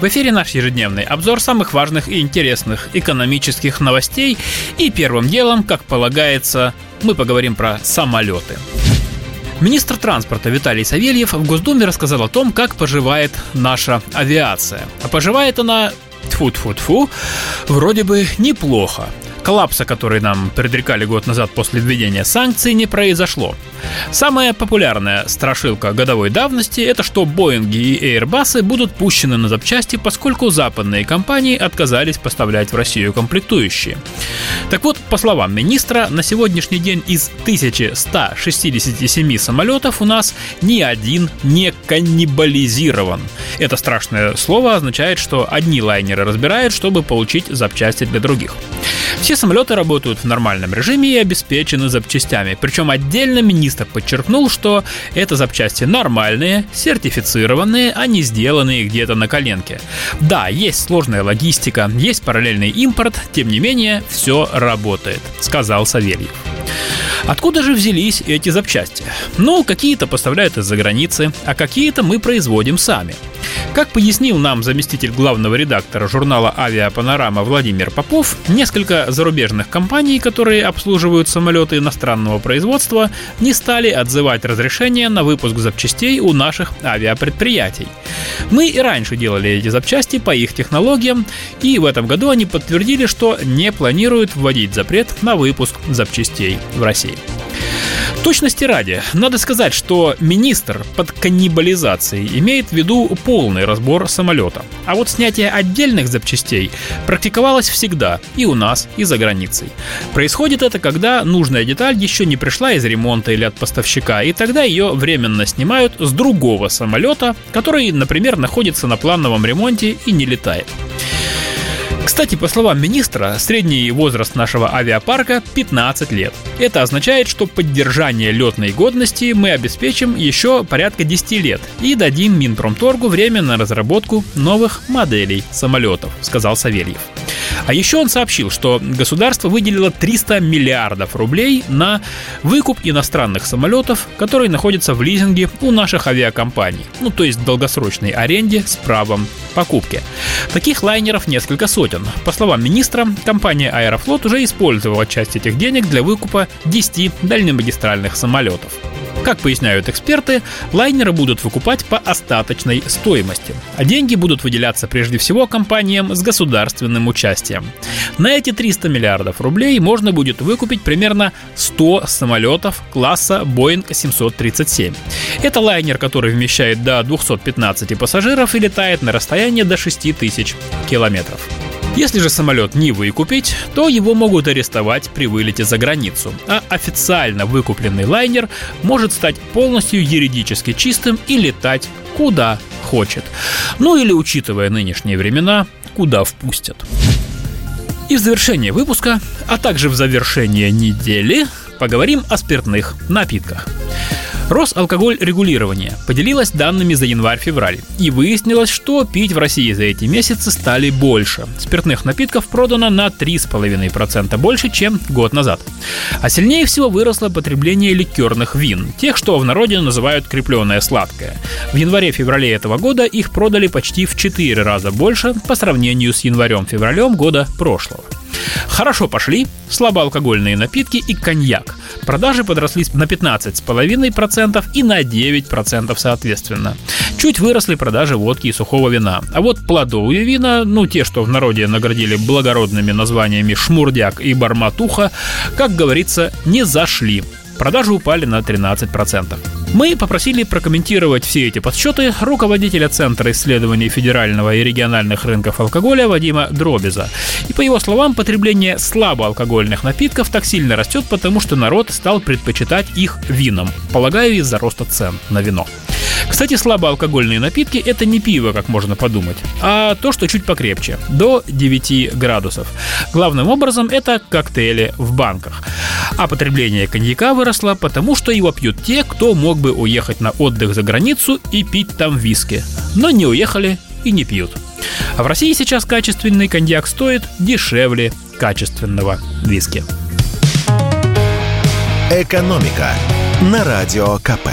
В эфире наш ежедневный обзор самых важных и интересных экономических новостей. И первым делом, как полагается, мы поговорим про самолеты. Министр транспорта Виталий Савельев в Госдуме рассказал о том, как поживает наша авиация. А поживает она тфу-тфу-тфу, вроде бы неплохо. Коллапса, который нам предрекали год назад после введения санкций, не произошло. Самая популярная страшилка годовой давности – это что Боинги и Airbus будут пущены на запчасти, поскольку западные компании отказались поставлять в Россию комплектующие. Так вот, по словам министра, на сегодняшний день из 1167 самолетов у нас ни один не каннибализирован. Это страшное слово означает, что одни лайнеры разбирают, чтобы получить запчасти для других. Все самолеты работают в нормальном режиме и обеспечены запчастями. Причем отдельно министр подчеркнул, что это запчасти нормальные, сертифицированные, а не сделанные где-то на коленке. Да, есть сложная логистика, есть параллельный импорт, тем не менее, все работает, сказал Савельев. Откуда же взялись эти запчасти? Ну, какие-то поставляют из-за границы, а какие-то мы производим сами. Как пояснил нам заместитель главного редактора журнала «Авиапанорама» Владимир Попов, несколько зарубежных компаний, которые обслуживают самолеты иностранного производства, не стали отзывать разрешение на выпуск запчастей у наших авиапредприятий. Мы и раньше делали эти запчасти по их технологиям, и в этом году они подтвердили, что не планируют вводить запрет на выпуск запчастей в России. Точности ради, надо сказать, что министр под каннибализацией имеет в виду полный разбор самолета. А вот снятие отдельных запчастей практиковалось всегда и у нас, и за границей. Происходит это, когда нужная деталь еще не пришла из ремонта или от поставщика, и тогда ее временно снимают с другого самолета, который, например, находится на плановом ремонте и не летает. Кстати, по словам министра, средний возраст нашего авиапарка 15 лет. Это означает, что поддержание летной годности мы обеспечим еще порядка 10 лет и дадим Минпромторгу время на разработку новых моделей самолетов, сказал Савельев. А еще он сообщил, что государство выделило 300 миллиардов рублей на выкуп иностранных самолетов, которые находятся в лизинге у наших авиакомпаний, ну то есть в долгосрочной аренде с правом покупки. Таких лайнеров несколько сотен. По словам министра, компания Аэрофлот уже использовала часть этих денег для выкупа 10 дальнемагистральных самолетов. Как поясняют эксперты, лайнеры будут выкупать по остаточной стоимости, а деньги будут выделяться прежде всего компаниям с государственным участием. На эти 300 миллиардов рублей можно будет выкупить примерно 100 самолетов класса Boeing 737. Это лайнер, который вмещает до 215 пассажиров и летает на расстояние до 6000 километров. Если же самолет не выкупить, то его могут арестовать при вылете за границу, а официально выкупленный лайнер может стать полностью юридически чистым и летать куда хочет. Ну или, учитывая нынешние времена, куда впустят. И в завершение выпуска, а также в завершение недели, поговорим о спиртных напитках. Росалкоголь регулирования поделилась данными за январь-февраль, и выяснилось, что пить в России за эти месяцы стали больше. Спиртных напитков продано на 3,5% больше, чем год назад. А сильнее всего выросло потребление ликерных вин, тех, что в народе называют крепленное сладкое. В январе-феврале этого года их продали почти в 4 раза больше по сравнению с январем-февралем года прошлого. Хорошо пошли слабоалкогольные напитки и коньяк. Продажи подросли на 15,5% и на 9% соответственно. Чуть выросли продажи водки и сухого вина. А вот плодовые вина, ну те, что в народе наградили благородными названиями шмурдяк и барматуха, как говорится, не зашли. Продажи упали на 13%. Мы попросили прокомментировать все эти подсчеты руководителя Центра исследований федерального и региональных рынков алкоголя Вадима Дробиза. И по его словам, потребление слабоалкогольных напитков так сильно растет, потому что народ стал предпочитать их вином, полагаю, из-за роста цен на вино. Кстати, слабоалкогольные напитки – это не пиво, как можно подумать, а то, что чуть покрепче, до 9 градусов. Главным образом это коктейли в банках. А потребление коньяка выросло, потому что его пьют те, кто мог бы уехать на отдых за границу и пить там виски, но не уехали и не пьют. А в России сейчас качественный коньяк стоит дешевле качественного виски. «Экономика» на Радио КП.